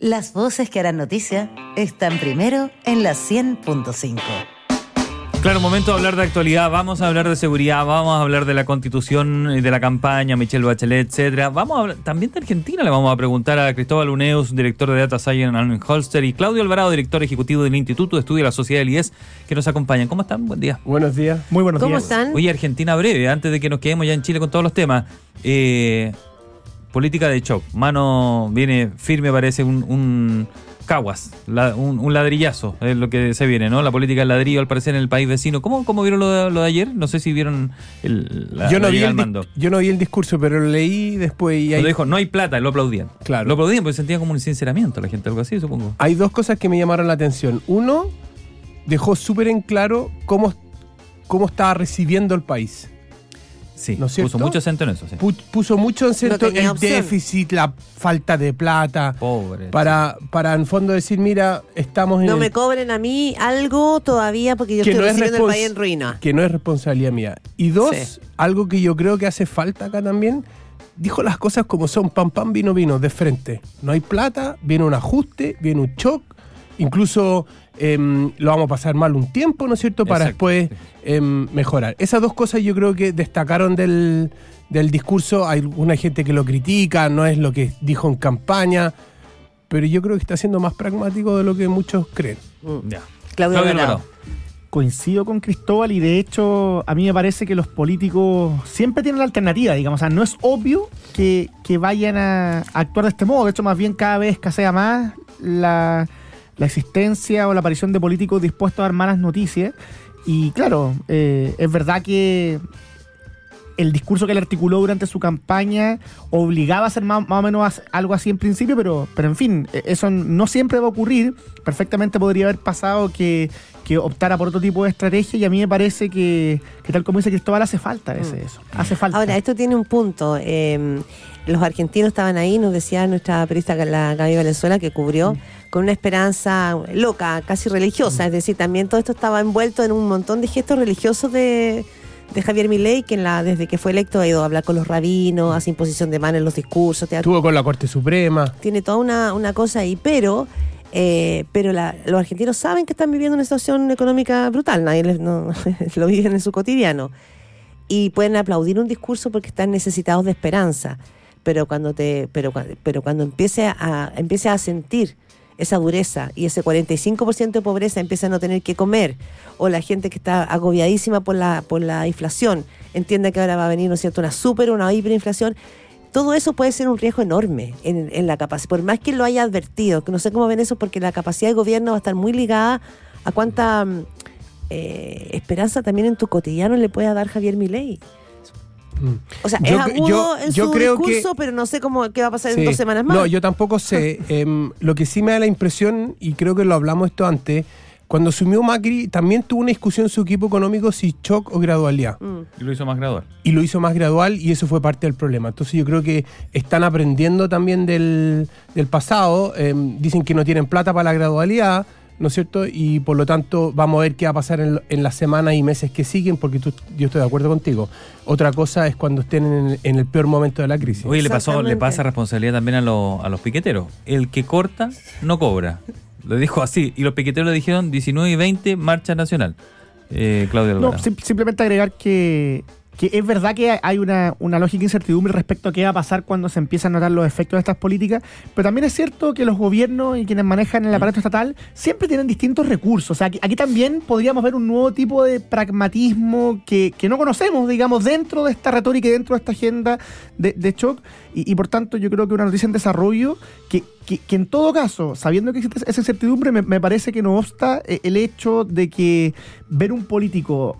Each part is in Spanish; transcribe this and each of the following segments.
Las voces que harán noticia están primero en la 100.5. Claro, momento de hablar de actualidad, vamos a hablar de seguridad, vamos a hablar de la constitución y de la campaña, Michelle Bachelet, etcétera. Vamos a hablar, también de Argentina le vamos a preguntar a Cristóbal Uneus, director de Data Science en Holster, y Claudio Alvarado, director ejecutivo del Instituto de Estudio de la Sociedad del IES, que nos acompañan. ¿Cómo están? Buen día. Buenos días. Muy buenos ¿Cómo días. están? Oye, Argentina breve, antes de que nos quedemos ya en Chile con todos los temas. Eh, política de shock. Mano viene firme, parece un, un caguas, la- un, un ladrillazo, es lo que se viene, ¿no? La política del ladrillo, al parecer, en el país vecino. ¿Cómo, cómo vieron lo de, lo de ayer? No sé si vieron el, la, yo, no la vi el mando. yo no vi el discurso, pero lo leí después y hay, Cuando dijo, no hay plata, lo aplaudían. Claro. Lo aplaudían porque sentía como un sinceramiento la gente, algo así, supongo. hay dos cosas que me llamaron la atención. Uno, dejó súper en claro cómo, cómo estaba recibiendo el país. Sí, ¿No puso mucho acento en eso, sí. Pu- Puso mucho en centro tenía el opción. déficit, la falta de plata, Pobre. para, para en fondo decir, mira, estamos en No el- me cobren a mí algo todavía porque yo que estoy no, es recibiendo el país en ruina. que no es responsabilidad mía. Y dos, Sí. algo que yo creo que hace falta acá también, dijo las cosas como son, pam, pam, vino, vino, de frente. No hay plata, viene un ajuste, viene un shock, incluso em, lo vamos a pasar mal un tiempo, ¿no es cierto?, para Exacto, después em, mejorar. Esas dos cosas yo creo que destacaron del, del discurso, hay alguna gente que lo critica, no es lo que dijo en campaña, pero yo creo que está siendo más pragmático de lo que muchos creen. Ya. Claudio Alvarado. Coincido con Cristóbal y de hecho a mí me parece que los políticos siempre tienen la alternativa, digamos. O sea, no es obvio que, que vayan a actuar de este modo. De hecho, más bien cada vez escasea más la, la existencia o la aparición de políticos dispuestos a dar malas noticias. Y claro, eh, es verdad que el discurso que él articuló durante su campaña obligaba a hacer más, más o menos algo así en principio, pero, pero en fin, e- eso no siempre va a ocurrir. Perfectamente podría haber pasado que, que optara por otro tipo de estrategia y a mí me parece que, que tal como dice Cristóbal, hace falta ese, eso. Hace falta. Ahora, esto tiene un punto. eh, los argentinos estaban ahí, nos decía nuestra periodista la Gaby Valenzuela, que cubrió con una esperanza loca, casi religiosa. Es decir, también todo esto estaba envuelto en un montón de gestos religiosos de, de Javier Milei, que en la, desde que fue electo ha ido a hablar con los rabinos, hace imposición de mano en los discursos, te ha- Estuvo con la Corte Suprema. tiene toda una, una cosa ahí, pero eh, pero la- los argentinos saben que están viviendo una situación económica brutal, nadie les- no- lo viven en su cotidiano. Y pueden aplaudir un discurso porque están necesitados de esperanza. Pero cuando te, pero, pero cuando empiece a, empiece a sentir esa dureza y ese 45% de pobreza empieza a no tener que comer, o la gente que está agobiadísima por la, por la inflación, entiende que ahora va a venir, ¿no es cierto?, una super, una hiperinflación, todo eso puede ser un riesgo enorme en, en la capacidad, por más que lo haya advertido, que no sé cómo ven eso, porque la capacidad de gobierno va a estar muy ligada a cuánta mm, eh, esperanza también en tu cotidiano le puede dar Javier Milei. O sea, Yo- es agudo yo- en yo su creo discurso, que- pero no sé cómo qué va a pasar Sí. en dos semanas más. No, yo tampoco sé. Em, lo que sí me da la impresión, y creo que lo hablamos esto antes, cuando asumió Macri, también tuvo una discusión en su equipo económico si shock o gradualidad. Mm. Y lo hizo más gradual. Y lo hizo más gradual y eso fue parte del problema. Entonces yo creo que están aprendiendo también del, del pasado. Em, dicen que no tienen plata para la gradualidad, ¿no es cierto? Y por lo tanto vamos a ver qué va a pasar en, en las semanas y meses que siguen, porque tú- yo estoy de acuerdo contigo. Otra cosa es cuando estén en, en el peor momento de la crisis. Oye, le pasó, le pasa responsabilidad también a, los- a los piqueteros. El que corta, no cobra. Lo dijo así. Y los piqueteros le dijeron 19 y 20, marcha nacional. Eh, Claudio No, sim- simplemente agregar que, que es verdad que hay una, una lógica incertidumbre respecto a qué va a pasar cuando se empiezan a notar los efectos de estas políticas, pero también es cierto que los gobiernos y quienes manejan el aparato estatal siempre tienen distintos recursos. O sea, aquí, aquí también podríamos ver un nuevo tipo de pragmatismo que, que no conocemos, digamos, dentro de esta retórica y dentro de esta agenda de, de shock, y, y por tanto yo creo que una noticia en desarrollo que, que, que en todo caso, sabiendo que existe esa incertidumbre, me, me parece que no obsta eh, el hecho de que ver un político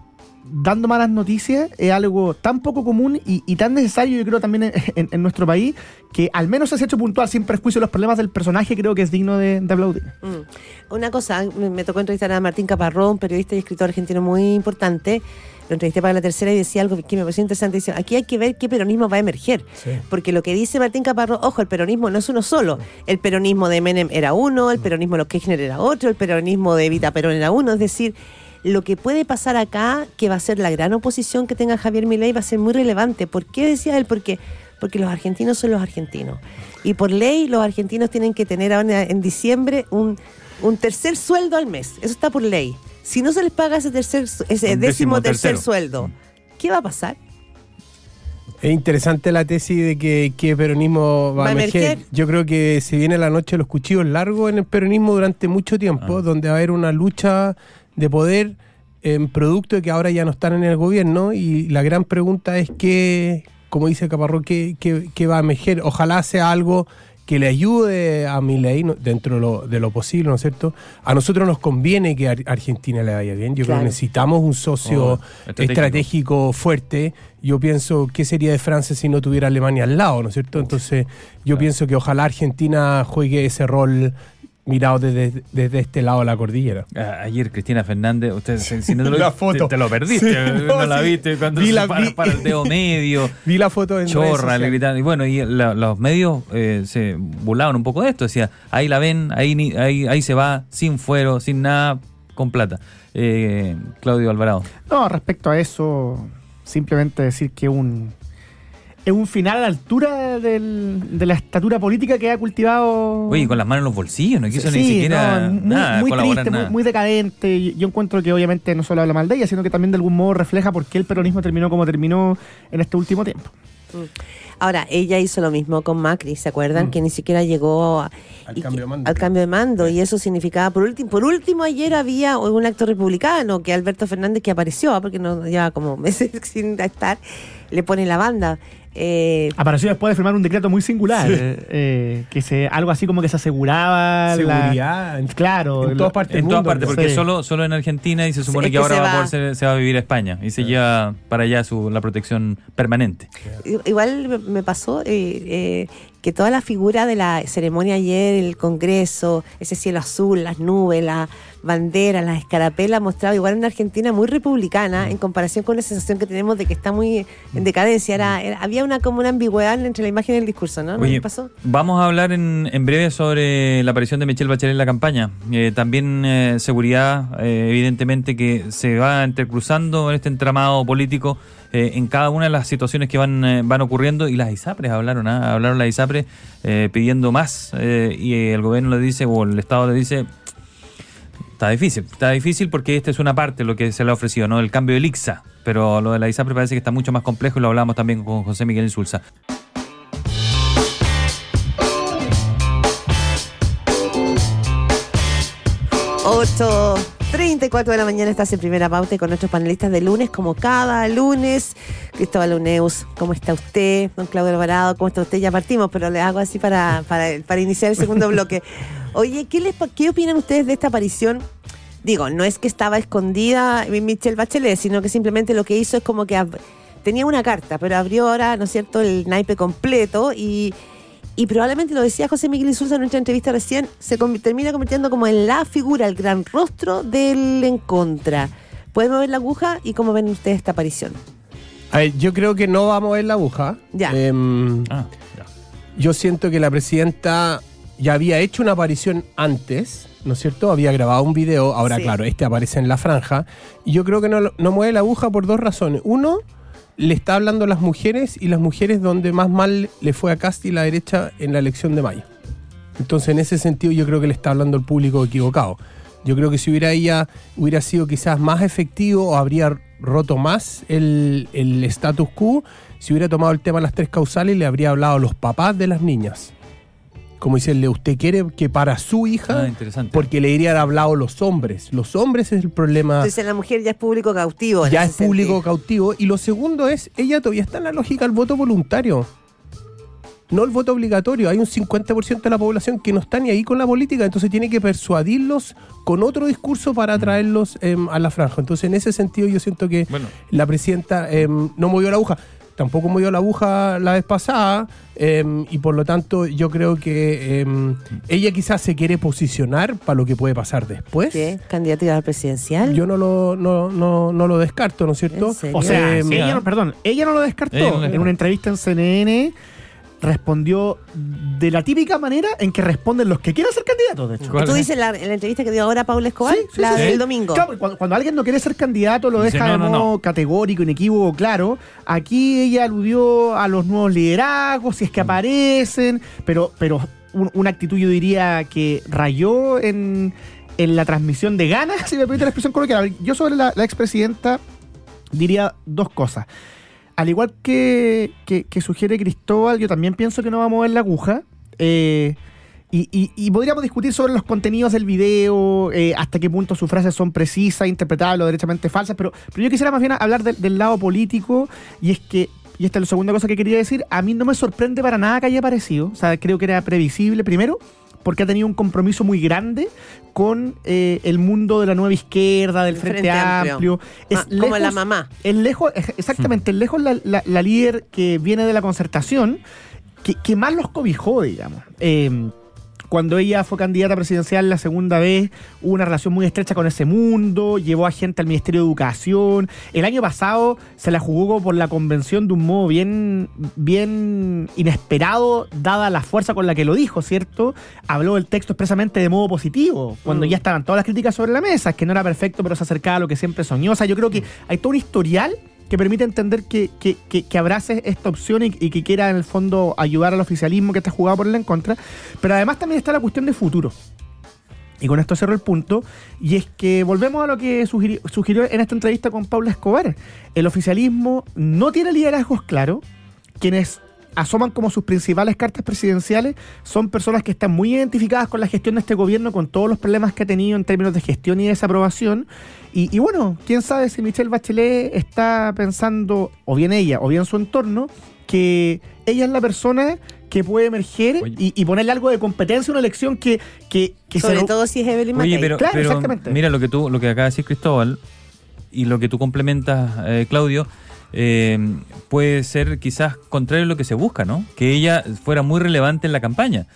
dando malas noticias es algo tan poco común y, y tan necesario, yo creo, también en, en- en nuestro país, que al menos ese hecho puntual, sin prejuicio de los problemas del personaje, creo que es digno de, de aplaudir. Mm. Una cosa, me, me tocó entrevistar a Martín Caparrón, periodista y escritor argentino muy importante. Lo entrevisté para la tercera y decía algo que me pareció interesante. Dice, aquí hay que ver qué peronismo va a emerger. Sí. Porque lo que dice Martín Caparrón, ojo, el peronismo no es uno solo. El peronismo de Menem era uno, el peronismo de los Kirchner era otro, el peronismo de Evita Perón era uno. Es decir, lo que puede pasar acá, que va a ser la gran oposición que tenga Javier Milei, va a ser muy relevante. ¿Por qué decía él? Porque porque los argentinos son los argentinos. Y por ley los argentinos tienen que tener ahora en diciembre un, un tercer sueldo al mes. Eso está por ley. Si no se les paga ese tercer ese décimo décimo tercer sueldo, ¿qué va a pasar? Es interesante la tesis de que, que peronismo va, Va a a emerger. emerger. Yo creo que se viene la noche de los cuchillos largos en el peronismo durante mucho tiempo, Ah. donde va a haber una lucha de poder en producto de que ahora ya no están en el gobierno y la gran pregunta es que, como dice Caparrós, ¿qué, qué, qué va a emerger? Ojalá sea algo que le ayude a mi ley dentro de lo, de lo posible, ¿no es cierto? A nosotros nos conviene que Ar- Argentina le vaya bien. Yo creo que necesitamos un socio Oh, estratégico. estratégico fuerte. Yo pienso, ¿qué sería de Francia si no tuviera Alemania al lado, ¿no es cierto? Entonces, yo pienso que ojalá Argentina juegue ese rol mirado desde, desde este lado de la cordillera. A- Ayer Cristina Fernández, usted si no te lo, La foto. Te, te lo perdiste, Sí, no, no, la sí. viste cuando Vi se la- para, vi- para el dedo medio, Vi la foto en chorra, le gritaban. Y bueno, y la- los medios eh, se burlaban un poco de esto, decía, ahí la ven, ahí, ni- ahí, ahí se va, sin fuero, sin nada, con plata. Eh, Claudio Alvarado. No, respecto a eso, simplemente decir que un es un final a la altura del- de la estatura política que ha cultivado. Oye, con las manos en los bolsillos, no quiso Sí, ni siquiera no, muy, nada, muy colaborar triste, muy, nada. muy decadente. Y- Yo encuentro que obviamente no solo habla mal de ella, sino que también de algún modo refleja por qué el peronismo terminó como terminó en este último tiempo. Ahora, ella hizo lo mismo con Macri, ¿se acuerdan? Que ni siquiera llegó a- Al y cambio de mando. al cambio de mando. Y eso significaba, por último, por último ayer había un acto republicano que Alberto Fernández, que apareció, ¿ah? porque no lleva como meses sin estar, le pone la banda. Eh, Apareció después de firmar un decreto muy singular, eh, que se algo así como que se aseguraba la- Seguridad. en- claro, en todas partes En todas partes, porque Sí. solo, solo en Argentina y se supone es que que ahora se va a poder se va a vivir a España y se lleva para allá su, la protección permanente. Igual me- me pasó eh, eh, que toda la figura de la ceremonia ayer, el Congreso, ese cielo azul, las nubes, la bandera, las escarapelas, mostraba igual una Argentina muy republicana en comparación con la sensación que tenemos de que está muy en decadencia. Era, era- había una como una ambigüedad entre la imagen y el discurso, ¿no? ¿No Oye, pasó? vamos a hablar en, en breve sobre la aparición de Michelle Bachelet en la campaña. Eh, también eh, seguridad, eh, evidentemente, que se va entrecruzando en este entramado político eh, en cada una de las situaciones que van, eh, van ocurriendo. Y las ISAPRES hablaron, ¿ah? hablaron las ISAPRES eh, pidiendo más. eh, y el gobierno le dice, o el Estado le dice, Está difícil, está difícil porque esta es una parte lo que se le ha ofrecido, ¿no? El cambio del IXA, pero lo de la ISAPRE parece que está mucho más complejo y lo hablamos también con José Miguel Insulza. Ocho 34 de la mañana estás en primera pauta con nuestros panelistas de lunes, como cada lunes. Cristóbal Uneus, ¿cómo está usted? Don Claudio Alvarado, ¿cómo está usted? Ya partimos, pero le hago así para, para, para iniciar el segundo bloque. Oye, ¿qué, les, ¿qué opinan ustedes de esta aparición? Digo, no es que estaba escondida Michelle Bachelet, sino que simplemente lo que hizo es como que tenía una carta, pero abrió ahora, ¿no es cierto?, el naipe completo y, y probablemente lo decía José Miguel Insulza en nuestra entrevista recién, se termina convirtiendo como en la figura, el gran rostro del en contra. ¿Pueden mover la aguja y cómo ven ustedes esta aparición? A ver, yo creo que no va a mover la aguja. Ya. Em, Ah, ya. yo siento que la presidenta ya había hecho una aparición antes, ¿no es cierto? Había grabado un video, ahora Sí. claro, este aparece en la franja. Y yo creo que no, no mueve la aguja por dos razones. Uno, le está hablando a las mujeres y las mujeres donde más mal le fue a Casti y la derecha en la elección de mayo. Entonces, en ese sentido, yo creo que le está hablando al público equivocado. Yo creo que si hubiera ella, hubiera sido quizás más efectivo o habría roto más el, el status quo, si hubiera tomado el tema de las tres causales, le habría hablado a los papás de las niñas. Como decirle, usted quiere que para su hija, Ah, interesante. porque le dirían hablado los hombres. Los hombres es el problema Entonces la mujer ya es público cautivo. ya es público sentido. cautivo. Y lo segundo es, ella todavía está en la lógica del voto voluntario. No el voto obligatorio. Hay un 50% de la población que no está ni ahí con la política, entonces tiene que persuadirlos con otro discurso para atraerlos em, a la franja. Entonces, en ese sentido, yo siento que Bueno. la presidenta em, no movió la aguja. Tampoco movió la aguja la vez pasada em, y por lo tanto yo creo que em, ella quizás se quiere posicionar para lo que puede pasar después. ¿Qué? ¿Candidatura presidencial? Yo no lo, no, no, no lo descarto, ¿no es cierto? O sea, Eh, ella, no- perdón, ella no lo descartó. Ella no lo En una entrevista en CNN respondió de la típica manera en que responden los que quieren ser candidatos, de hecho. ¿Cuál Tú es? dices la, en la entrevista que dio ahora Paula Escobar, Sí, sí, la sí, del sí. domingo. Claro, cuando, cuando alguien no quiere ser candidato lo Dice, deja no, de no, modo no. categórico, inequívoco, claro. Aquí ella aludió a los nuevos liderazgos, si es Mm. que aparecen, pero, pero un- una actitud yo diría que rayó en, en la transmisión de ganas, si me permite la expresión coloquial. Yo sobre la, la expresidenta diría dos cosas. Al igual que, que- sugiere Cristóbal, yo también pienso que no va a mover la aguja. Eh, y, y- y podríamos discutir sobre los contenidos del video, eh, hasta qué punto sus frases son precisas, interpretables o derechamente falsas, pero, pero yo quisiera más bien hablar del lado político, y es que, y esta es la segunda cosa que quería decir, a mí no me sorprende para nada que haya aparecido, o sea, creo que era previsible, primero, porque ha tenido un compromiso muy grande con eh, el mundo de la nueva izquierda, del El Frente, Frente Amplio. Amplio. Ah, como la mamá. Es lejos, exactamente, es lejos la, la- la líder que viene de la concertación, que, que más los cobijó, digamos. Eh, cuando ella fue candidata presidencial la segunda vez, hubo una relación muy estrecha con ese mundo, llevó a gente al Ministerio de Educación. El año pasado se la jugó por la convención de un modo bien, bien inesperado, dada la fuerza con la que lo dijo, ¿cierto? Habló del texto expresamente de modo positivo, cuando Mm. ya estaban todas las críticas sobre la mesa, que no era perfecto, pero se acercaba a lo que siempre soñó. O sea, yo creo que hay todo un historial que permite entender que, que, que, abrace esta opción y, que quiera en el fondo ayudar al oficialismo que está jugado por él en contra. Pero además también está la cuestión de futuro. Y con esto cierro el punto. Y es que volvemos a lo que sugirió, sugirió en esta entrevista con Paula Escobar. El oficialismo no tiene liderazgos claros. Quienes asoman como sus principales cartas presidenciales son personas que están muy identificadas con la gestión de este gobierno, con todos los problemas que ha tenido en términos de gestión y desaprobación. Y, y bueno, quién sabe si Michelle Bachelet está pensando, o bien ella, o bien su entorno, que ella es la persona que puede emerger y, y ponerle algo de competencia a una elección que, que, que Sobre todo si es Evelyn Oye, pero, Claro, pero exactamente. mira lo que tú, lo que acaba de decir Cristóbal y lo que tú complementas, eh, Claudio, eh, puede ser quizás contrario a lo que se busca, ¿no? Que ella fuera muy relevante en la campaña.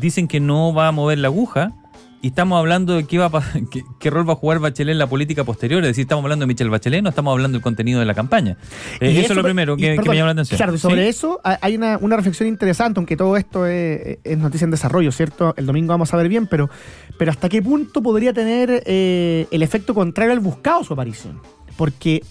Dicen que no va a mover la aguja y estamos hablando de qué, va a qué, qué rol va a jugar Bachelet en la política posterior. Es decir, estamos hablando de Michelle Bachelet, no estamos hablando del contenido de la campaña. Eh, Y eso, es lo primero y, que, me llama la atención. Claro, y sobre ¿Sí? eso ha- hay una, una reflexión interesante, aunque todo esto es, es noticia en desarrollo, ¿cierto? El domingo vamos a ver bien, pero, pero ¿hasta qué punto podría tener eh, el efecto contrario al buscado su aparición? Porque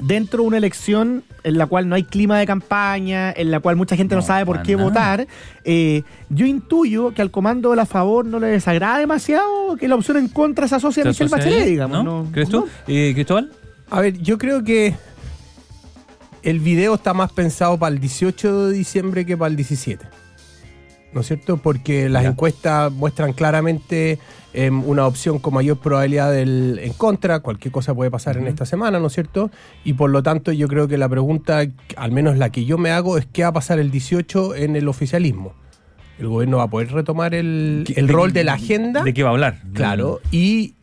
dentro de una elección en la cual no hay clima de campaña, en la cual mucha gente no, No, sabe por qué nada. votar, eh, yo intuyo que al comando de la favor no le desagrada demasiado que la opción en contra se asocie a ¿Se Michelle asocia Bachelet, digamos. ¿No? ¿no? ¿Crees tú? Eh, ¿Cristóbal? A ver, yo creo que el video está más pensado para el 18 de diciembre que para el 17. ¿No es cierto? Porque las Ya. encuestas muestran claramente em, una opción con mayor probabilidad del en contra. Cualquier cosa puede pasar en esta semana, ¿no es cierto? Y por lo tanto, yo creo que la pregunta, al menos la que yo me hago, es qué va a pasar el 18 en el oficialismo. El gobierno va a poder retomar el, el rol de la agenda. ¿De qué va a hablar? Claro, y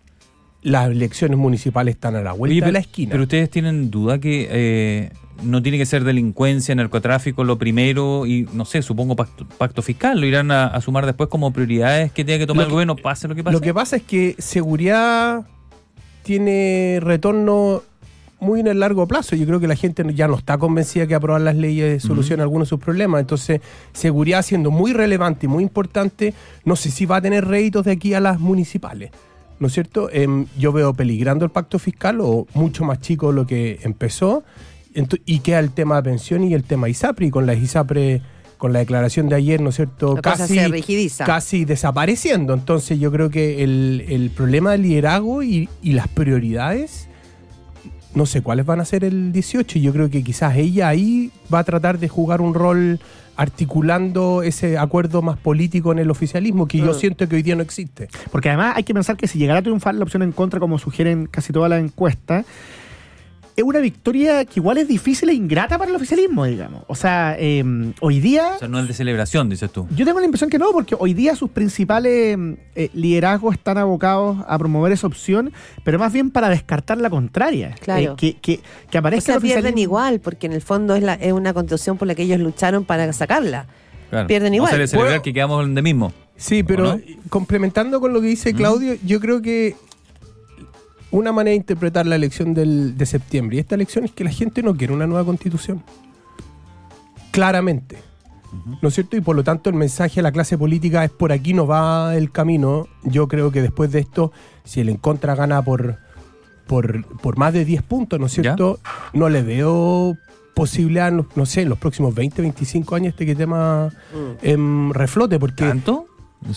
las elecciones municipales están a la vuelta Oye, de la esquina. pero ustedes tienen duda que eh, no tiene que ser delincuencia, narcotráfico lo primero y no sé, supongo pacto, pacto fiscal, lo irán a, a sumar después como prioridades que tiene que tomar Lo el que- gobierno, pase lo que pase. Lo que pasa es que seguridad tiene retorno muy en el largo plazo. Yo creo que la gente ya no está convencida que aprobar las leyes soluciona algunos de sus problemas. Entonces, seguridad siendo muy relevante y muy importante, no sé si va a tener réditos de aquí a las municipales. ¿No es cierto? Em, yo veo peligrando el pacto fiscal o mucho más chico de lo que empezó. Y queda el tema de pensión y el tema ISAPRE. Y con la ISAPRE, con la declaración de ayer, ¿no es cierto? La cosa se rigidiza. casi desapareciendo. Entonces yo creo que el, el problema del liderazgo y, y las prioridades, no sé cuáles van a ser el 18. y Yo creo que quizás ella ahí va a tratar de jugar un rol articulando ese acuerdo más político en el oficialismo que yo Mm. siento que hoy día no existe. Porque además hay que pensar que si llegara a triunfar la opción en contra, como sugieren casi todas las encuestas, es una victoria que igual es difícil e ingrata para el oficialismo, digamos. O sea, eh, hoy día... O sea, no es de celebración, dices tú. Yo tengo la impresión que no, porque hoy día sus principales eh, liderazgos están abocados a promover esa opción, pero más bien para descartar la contraria. Claro. Eh, que, que, que O aparezca sea, el pierden igual, porque en el fondo es, la, es una constitución por la que ellos lucharon para sacarla. Claro. Pierden O igual. sea, de celebrar Bueno. que quedamos donde mismo. Sí, pero no? complementando con lo que dice Mm. Claudio, yo creo que una manera de interpretar la elección del- de septiembre y esta elección es que la gente no quiere una nueva constitución. Claramente. ¿no es cierto? Y por lo tanto el mensaje a la clase política es por aquí no va el camino. Yo creo que después de esto, si el en contra gana por, por, por más de 10 puntos, ¿no es ¿Ya? cierto? No le veo posibilidad, no, no sé, en los próximos 20, 25 años este que tema em, reflote, porque... ¿Tanto?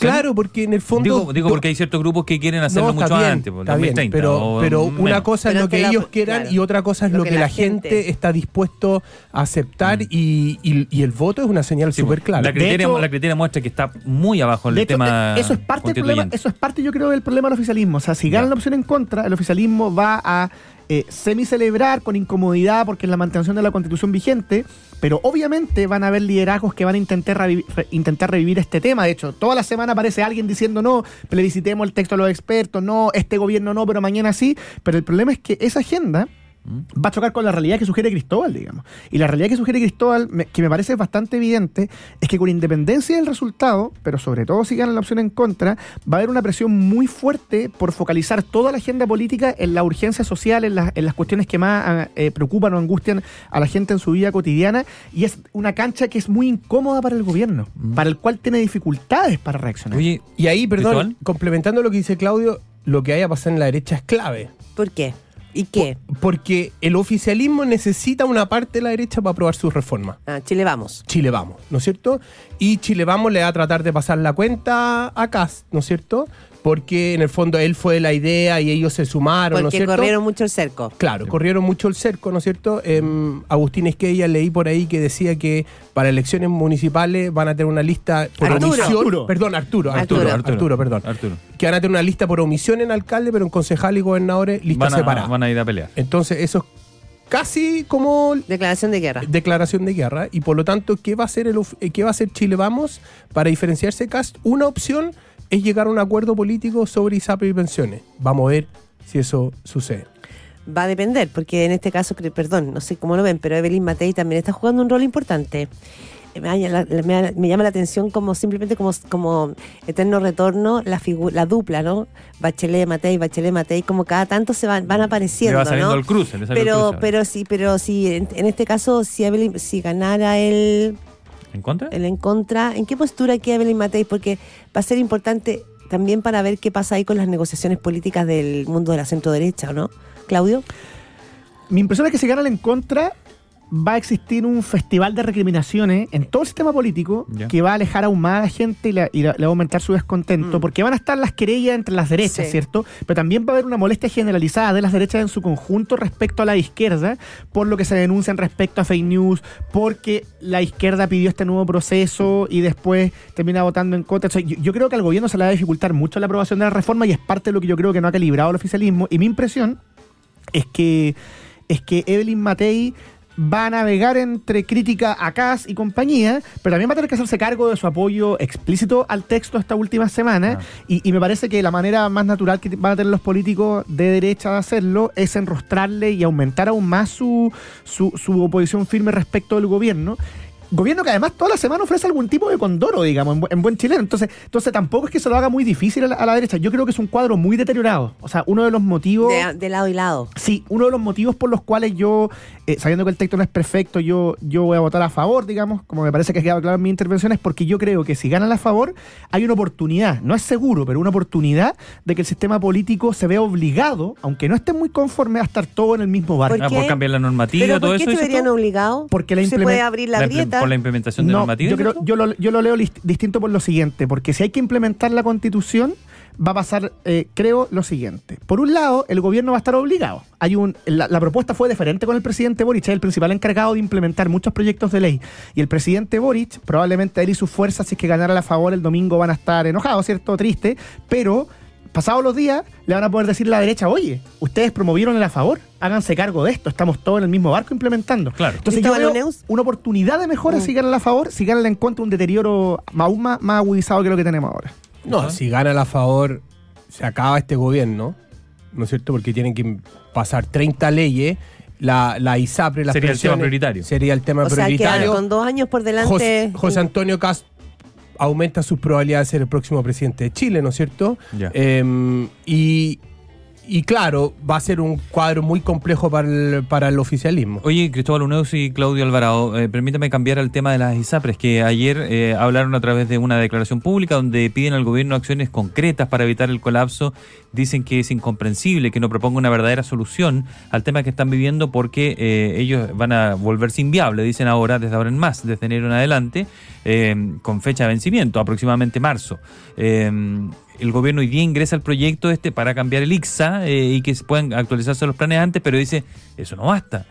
Claro, porque en el fondo... Digo, digo porque hay ciertos grupos que quieren hacerlo No, mucho bien, antes, por está bien, 2030, pero, o pero menos. una cosa Pero es lo que la- ellos quieran claro. y otra cosa es lo, que, la gente, está dispuesto a aceptar Mm. y, y- y el voto es una señal Sí, súper clara. La criteria, hecho- la criteria muestra que está muy abajo el De hecho, tema eh, eso es parte del problema, eso es parte yo creo del problema del oficialismo. O sea, si gana Ya. la opción en contra, el oficialismo va a eh, semi-celebrar con incomodidad porque es la mantención de la constitución vigente, pero obviamente van a haber liderazgos que van a intentar, intentar revivir este tema. De hecho, toda la semana aparece alguien diciendo no, plebiscitemos el texto de los expertos, no, este gobierno no, pero mañana sí. Pero el problema es que esa agenda va a chocar con la realidad que sugiere Cristóbal, digamos. Y la realidad que sugiere Cristóbal, me- que me parece bastante evidente, es que con independencia del resultado, pero sobre todo si ganan la opción en contra, va a haber una presión muy fuerte por focalizar toda la agenda política en la urgencia social, en, las- en las cuestiones que más ah, eh, preocupan o angustian a la gente en su vida cotidiana. Y es una cancha que es muy incómoda para el gobierno, para el cual tiene dificultades para reaccionar. Oye, Y ahí, perdón, ¿Cristóbal? complementando lo que dice Claudio, lo que haya pasado en la derecha es clave. ¿Por qué? ¿Y qué? Porque el oficialismo necesita una parte de la derecha para aprobar sus reformas. Ah, Chile vamos. Chile Vamos, ¿no es cierto? Y Chile Vamos le va a tratar de pasar la cuenta a Cas, ¿no es cierto? Porque en el fondo él fue la idea y ellos se sumaron, ¿no es Porque cierto? corrieron mucho el cerco. Claro, corrieron mucho el cerco, ¿no es cierto? Em, Agustín Esquella leí por ahí que decía que para elecciones municipales van a tener una lista por Arturo. omisión. Arturo. Perdón, Arturo, Arturo, Arturo. Arturo, perdón. Arturo. Que van a tener una lista por omisión en alcalde, pero en concejal y gobernadores lista Van a, separada. van a ir a pelear. Entonces, eso es casi como Declaración de guerra. declaración de guerra y por lo tanto qué va a hacer el of- eh, qué va a hacer Chile Vamos para diferenciarse Cast una opción es llegar a un acuerdo político sobre ISAPRE y pensiones vamos a ver si eso sucede Va a depender, porque en este caso, perdón, no sé cómo lo ven, pero Evelyn Matei también está jugando un rol importante. Me, me me llama la atención como simplemente como, como eterno retorno la la dupla, ¿no? Bachelet Matei, Bachelet Matei, como cada tanto se van, van apareciendo, Le va saliendo ¿no? el cruce, le sale el pero, cruce pero sí, pero sí, en, en este caso, si Evelyn, si ganara el, ¿En contra? el en contra, ¿en qué postura queda Evelyn Matei? Porque va a ser importante también para ver qué pasa ahí con las negociaciones políticas del mundo de la centro derecha, ¿o no? Claudio. Mi impresión es que si ganan en contra, va a existir un festival de recriminaciones en todo el sistema político Ya. que va a alejar aún más a la gente y, la- y la- le va a aumentar su descontento, Mm. porque van a estar las querellas entre las derechas, Sí. ¿cierto? Pero también va a haber una molestia generalizada de las derechas en su conjunto respecto a la izquierda, por lo que se denuncian respecto a fake news, porque la izquierda pidió este nuevo proceso y después termina votando en contra. O sea, yo, yo creo que al gobierno se le va a dificultar mucho la aprobación de la reforma y es parte de lo que yo creo que no ha calibrado el oficialismo. Y mi impresión es que, es que Evelyn Matei va a navegar entre crítica a Kass y compañía, pero también va a tener que hacerse cargo de su apoyo explícito al texto esta última semana. Ah. Y, y me parece que la manera más natural que van a tener los políticos de derecha de hacerlo es enrostrarle y aumentar aún más su, su, su oposición firme respecto del gobierno. Gobierno que además toda la semana ofrece algún tipo de condoro, digamos, en, bu- en buen chileno. Entonces, entonces tampoco es que se lo haga muy difícil a la, a la derecha. Yo creo que es un cuadro muy deteriorado. O sea, uno de los motivos... De, de lado y lado. Sí, uno de los motivos por los cuales yo, eh, sabiendo que el texto no es perfecto, yo, yo voy a votar a favor, digamos, como me parece que ha quedado claro en mi intervención, es porque yo creo que si ganan a favor, hay una oportunidad, no es seguro, pero una oportunidad de que el sistema político se vea obligado, aunque no esté muy conforme, a estar todo en el mismo barco. ¿Por Ah, por cambiar la normativa, ¿Pero todo por qué eso. se verían obligados? Porque la Se puede abrir la, La por la implementación de No, normativa. yo, creo, yo, lo, yo lo leo distinto por lo siguiente, porque si hay que implementar la constitución, va a pasar, eh, creo, lo siguiente. Por un lado, el gobierno va a estar obligado. Hay un, la, la propuesta fue diferente con el presidente Boric, es el principal encargado de implementar muchos proyectos de ley. Y el presidente Boric, probablemente él y sus fuerzas, si es que ganara a favor el domingo, van a estar enojados, ¿cierto? Triste, pero pasados los días le van a poder decir a la derecha, oye, ustedes promovieron el a favor, háganse cargo de esto, estamos todos en el mismo barco implementando. Claro. Entonces yo veo una oportunidad de mejora Mm. si ganan a favor, si ganan en contra un deterioro aún más, más agudizado que lo que tenemos ahora. no Ajá. si gana a favor se acaba este gobierno no es cierto porque tienen que pasar 30 leyes la, la ISAPRE las Sería el tema prioritario. sería el tema O sea, prioritario con dos años por delante. José, José Antonio Cast aumenta sus probabilidades de ser el próximo presidente de Chile, ¿no es cierto? Em, y, y claro, va a ser un cuadro muy complejo para el, para el oficialismo. Oye, Cristóbal Uneus y Claudio Alvarado, eh, permítame cambiar el tema de las ISAPRES, que ayer eh, hablaron a través de una declaración pública donde piden al gobierno acciones concretas para evitar el colapso. Dicen que es incomprensible que no proponga una verdadera solución al tema que están viviendo porque eh, ellos van a volverse inviables, dicen ahora, desde ahora en más, desde enero en adelante, eh, con fecha de vencimiento, aproximadamente marzo. Eh, el gobierno hoy día ingresa el proyecto este para cambiar el ICSA eh, y que se puedan actualizarse los planes antes, pero dice, eso no basta.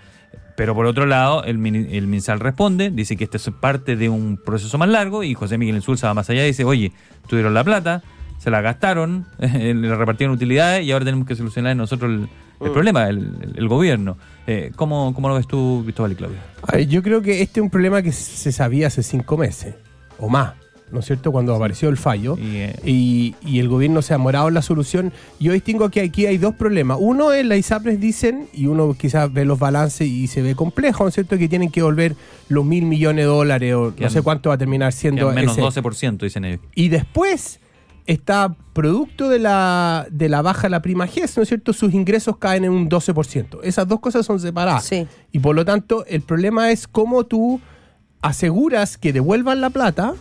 Pero por otro lado, el, mini- el MinSal responde, dice que esto es parte de un proceso más largo y José Miguel Insulza va más allá y dice, oye, tuvieron la plata, se la gastaron, le repartieron utilidades y ahora tenemos que solucionar nosotros el, el problema, el, el- el gobierno. Eh, ¿cómo, ¿Cómo lo ves tú, Cristóbal y Claudio? Yo creo que este es un problema que se sabía hace cinco meses o más, ¿no es cierto? Cuando apareció el fallo. Y, eh, y, y el gobierno se ha morado en la solución. Yo distingo que aquí hay dos problemas. Uno es la ISAPRES dicen, y uno quizás ve los balances y se ve complejo, ¿no es cierto? Que tienen que volver los mil millones de dólares o no sé cuánto va a terminar siendo menos ese. 12%, dicen ellos. Y después está producto de la, de la baja de la prima GES, ¿no es cierto? Sus ingresos caen en un 12%. Esas dos cosas son separadas. Sí. Y por lo tanto, el problema es cómo tú aseguras que devuelvan la plata,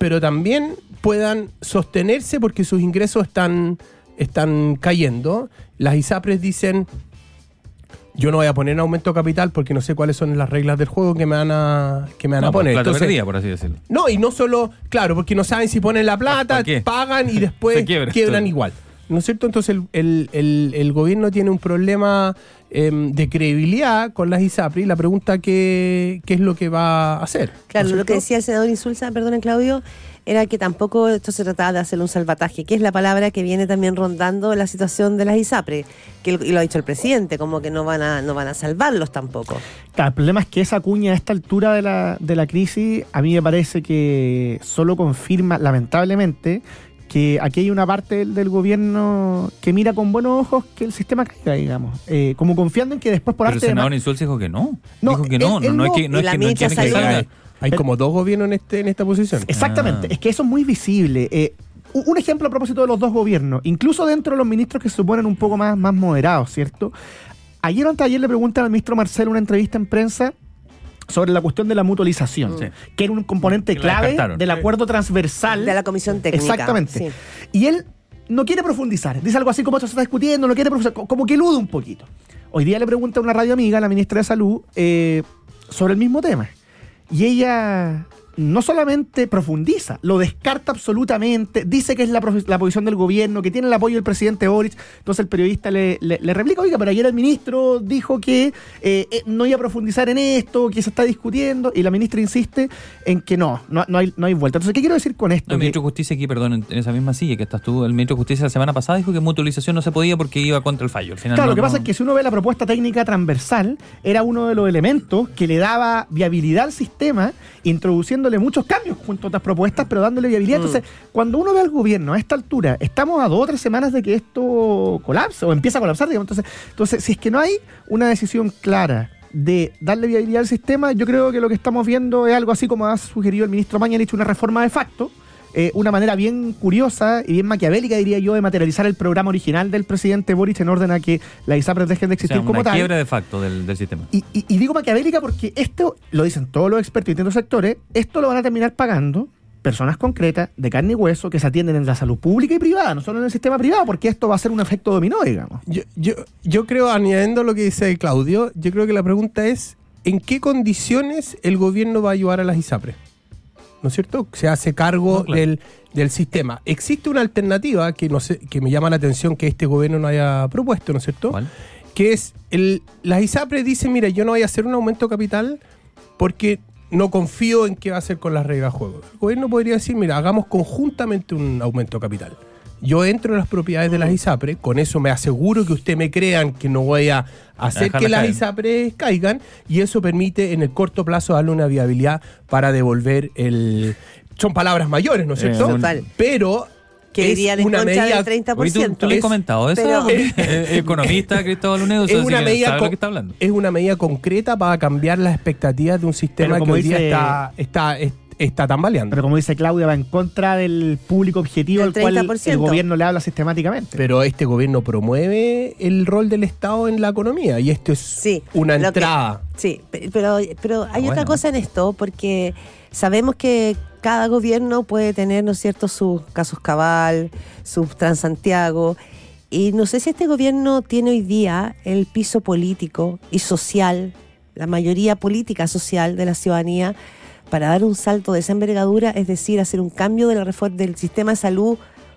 pero también puedan sostenerse porque sus ingresos están, están cayendo. Las ISAPRES dicen, yo no voy a poner aumento capital porque no sé cuáles son las reglas del juego que me van a, que me van a No, pues, poner. plata Entonces, perdida, por así decirlo. no, y no solo, claro, porque no saben si ponen la plata, pagan y después quiebran todo. igual. ¿No es cierto? Entonces el, el- el- el gobierno tiene un problema em, de credibilidad con las ISAPRI. La pregunta qué, qué es lo que va a hacer. Claro, ¿no es lo que decía el senador Insulza, perdón, Claudio, era que tampoco esto se trataba de hacer un salvataje, que es la palabra que viene también rondando la situación de las ISAPRE, que lo- y lo ha dicho el presidente, como que no van a, no van a salvarlos tampoco. Claro, el problema es que esa cuña a esta altura de la, de la crisis, a mí me parece que solo confirma, lamentablemente, que aquí hay una parte del, del gobierno que mira con buenos ojos que el sistema caiga, digamos. Eh, como confiando en que después por Pero el arte de senador ma- Insulza dijo que no. No, dijo que no, él- no, él no, es que no, es que no quieren que salga. Hay, como dos gobiernos en, este, en esta posición. Exactamente, Ah. es que eso es muy visible. Eh, un ejemplo a propósito de los dos gobiernos, incluso dentro de los ministros que se suponen un poco más, más moderados, ¿cierto? Ayer o antes de ayer le preguntan al ministro Marcelo en una entrevista en prensa sobre la cuestión de la mutualización, Sí. que era un componente Que la clave del acuerdo transversal De la comisión técnica. Exactamente. sí. Y él no quiere profundizar. Dice algo así como esto se está discutiendo, no quiere profundizar, co- como que elude un poquito. Hoy día le pregunta a una radio amiga, la ministra de Salud, eh, sobre el mismo tema. Y ella no solamente profundiza, lo descarta absolutamente, dice que es la, la posición del gobierno, que tiene el apoyo del presidente Boric. Entonces el periodista le, le- le replica, oiga, pero ayer el ministro dijo que eh, eh, no iba a profundizar en esto, que se está discutiendo, y la ministra insiste en que no, no, no hay, no hay vuelta. Entonces, ¿qué quiero decir con esto? No, el ministro de Justicia aquí, perdón, en, en esa misma silla que estás tú, el ministro de Justicia la semana pasada dijo que mutualización no se podía porque iba contra el fallo. Al final Claro, no- lo que pasa es que si uno ve la propuesta técnica transversal, era uno de los elementos que le daba viabilidad al sistema, introduciéndole muchos cambios junto a otras propuestas, pero dándole viabilidad. Entonces, cuando uno ve al gobierno a esta altura, estamos a dos o tres semanas de que esto colapse o empieza a colapsar, digamos. Entonces, entonces si es que no hay una decisión clara de darle viabilidad al sistema, yo creo que lo que estamos viendo es algo así como ha sugerido el ministro Mañalich, una reforma de facto, eh, una manera bien curiosa y bien maquiavélica, diría yo, de materializar el programa original del presidente Boric en orden a que las ISAPRES dejen de o sea, existir como una tal. quiebra de facto del, del sistema. Y, y- y digo maquiavélica porque esto, lo dicen todos los expertos de distintos sectores, esto lo van a terminar pagando personas concretas, de carne y hueso, que se atienden en la salud pública y privada, no solo en el sistema privado, porque esto va a ser un efecto dominó, digamos. Yo, yo, yo creo, añadiendo lo que dice Claudio, yo creo que la pregunta es, ¿en qué condiciones el gobierno va a ayudar a las ISAPRES? ¿No es cierto? Se hace cargo No, claro. del, del sistema. Existe una alternativa que, no sé, que me llama la atención que este gobierno no haya propuesto, ¿no es cierto? ¿Cuál? que es el, las ISAPRES dicen, mira, yo no voy a hacer un aumento capital porque no confío en qué va a hacer con las reglas de juego. El gobierno podría decir, mira, hagamos conjuntamente un aumento capital. Yo entro en las propiedades de las ISAPRES, con eso me aseguro que usted me crean que no voy a hacer que las caer. ISAPRES caigan y eso permite en el corto plazo darle una viabilidad para devolver el... Son palabras mayores, ¿no es Eh, cierto? un- Total. Pero Que en una contra medida del 30%. Oye, ¿tú, tú le has Es- comentado eso? pero- eh, economista Cristóbal Unedo, es una, medida con- lo que está hablando. es una medida concreta para cambiar las expectativas de un sistema que hoy día está, está, es- está tambaleando. Pero como dice Claudia, va en contra del público objetivo Del al cual el 30%. gobierno le habla sistemáticamente. Pero este gobierno promueve el rol del Estado en la economía y esto es Sí, una que- entrada. Sí, pe- pero, pero hay Bueno. otra cosa en esto, porque sabemos que cada gobierno puede tener, ¿no es cierto?, sus casos cabal, sus Transantiago, y no sé si este gobierno tiene hoy día el piso político y social, la mayoría política social de la ciudadanía, para dar un salto de esa envergadura, es decir, hacer un cambio de la reforma del sistema de salud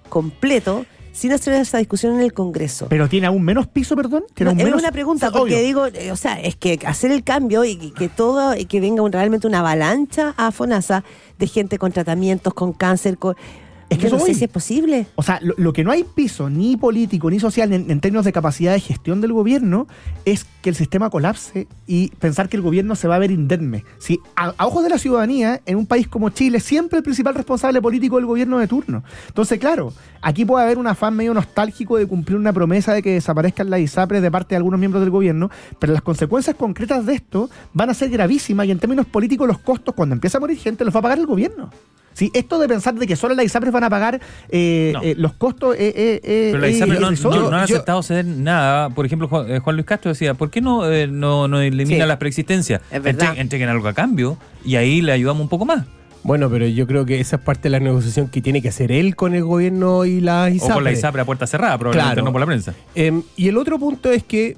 completo, sin hacer esa discusión en el Congreso. Pero tiene aún menos piso, perdón. ¿Tiene No, aún es menos- una pregunta, o sea, porque obvio. digo, eh, o sea, es que hacer el cambio y que- que todo, y que venga un- realmente una avalancha a FONASA de gente con tratamientos, con cáncer, con... Es que Yo no sé voy. si es posible. O sea, lo, lo que no hay piso, ni político, ni social, en, en términos de capacidad de gestión del gobierno, es que el sistema colapse y pensar que el gobierno se va a ver indemne. Si a, a ojos de la ciudadanía, en un país como Chile, siempre el principal responsable político es el gobierno de turno. Entonces, claro, aquí puede haber un afán medio nostálgico de cumplir una promesa de que desaparezcan las ISAPRES de parte de algunos miembros del gobierno, pero las consecuencias concretas de esto van a ser gravísimas y en términos políticos los costos, cuando empieza a morir gente, los va a pagar el gobierno. Sí, esto de pensar de que solo las ISAPRES van a pagar eh, No. eh, los costos eh, eh, eh, Pero la eh, ISAPRE no, no- no han Yo- aceptado ceder nada. Por ejemplo, Juan, eh, Juan Luis Castro decía, ¿por qué no, eh, no, no elimina Sí. las preexistencias? Es verdad. Entre- entreguen algo a cambio y ahí le ayudamos un poco más. Bueno, pero yo creo que esa es parte de la negociación que tiene que hacer él con el gobierno y la ISAPRE. O con la ISAPRE a puerta cerrada, probablemente Claro. no por la prensa. Em, y el otro punto es que,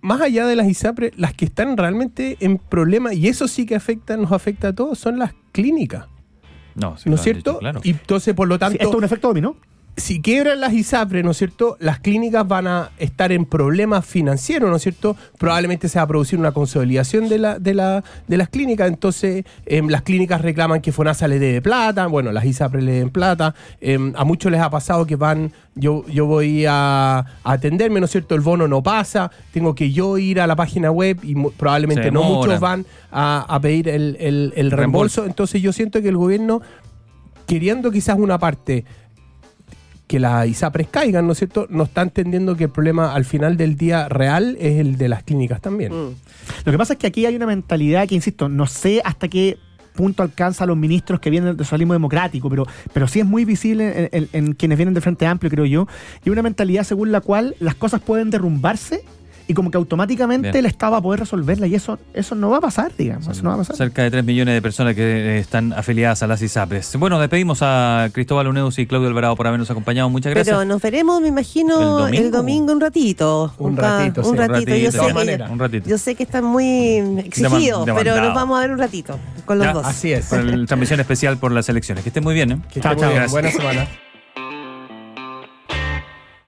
más allá de las ISAPRE, las que están realmente en problemas, y eso sí que afecta, nos afecta a todos, son las clínicas. No, sí ¿No lo es cierto? dicho, claro. Y entonces, por lo Sí, tanto, esto es un efecto dominó. Si quiebran las ISAPRE, ¿no es cierto? Las clínicas van a estar en problemas financieros, ¿no es cierto? Probablemente se va a producir una consolidación de, la, de, la, de las clínicas, entonces em, las clínicas reclaman que FONASA le dé plata, bueno, las ISAPRE le den plata, em, a muchos les ha pasado que van, yo, yo voy a, a atenderme, ¿no es cierto? El bono no pasa, tengo que yo ir a la página web y probablemente no muchos van a, a pedir el, el- el Reembolso. entonces yo siento que el gobierno, queriendo quizás una parte que las ISAPRES caigan, ¿no es cierto? No está entendiendo que el problema al final del día real es el de las clínicas también. Mm. Lo que pasa es que aquí hay una mentalidad que, insisto, no sé hasta qué punto alcanza a los ministros que vienen del socialismo democrático, pero, pero sí es muy visible en, en- en quienes vienen del Frente Amplio, creo yo, y una mentalidad según la cual las cosas pueden derrumbarse y como que automáticamente Bien. el Estado va a poder resolverla y eso, eso no va a pasar, digamos, eso no va a pasar. Cerca de 3 millones de personas que eh, están afiliadas a las ISAPRES. Bueno, despedimos a Cristóbal Uneus y Claudio Alvarado por habernos acompañado. Muchas gracias. Pero nos veremos, me imagino, ¿El el domingo? un ratito. Un ratito, Un sí. ratito. Yo, sé que, un ratito. yo sé que están muy exigidos, pero nos vamos a ver un ratito con los Ya, dos. Así es. Por la transmisión especial por las elecciones. Que estén muy bien, ¿eh? Que Chao, chao. Buena semana.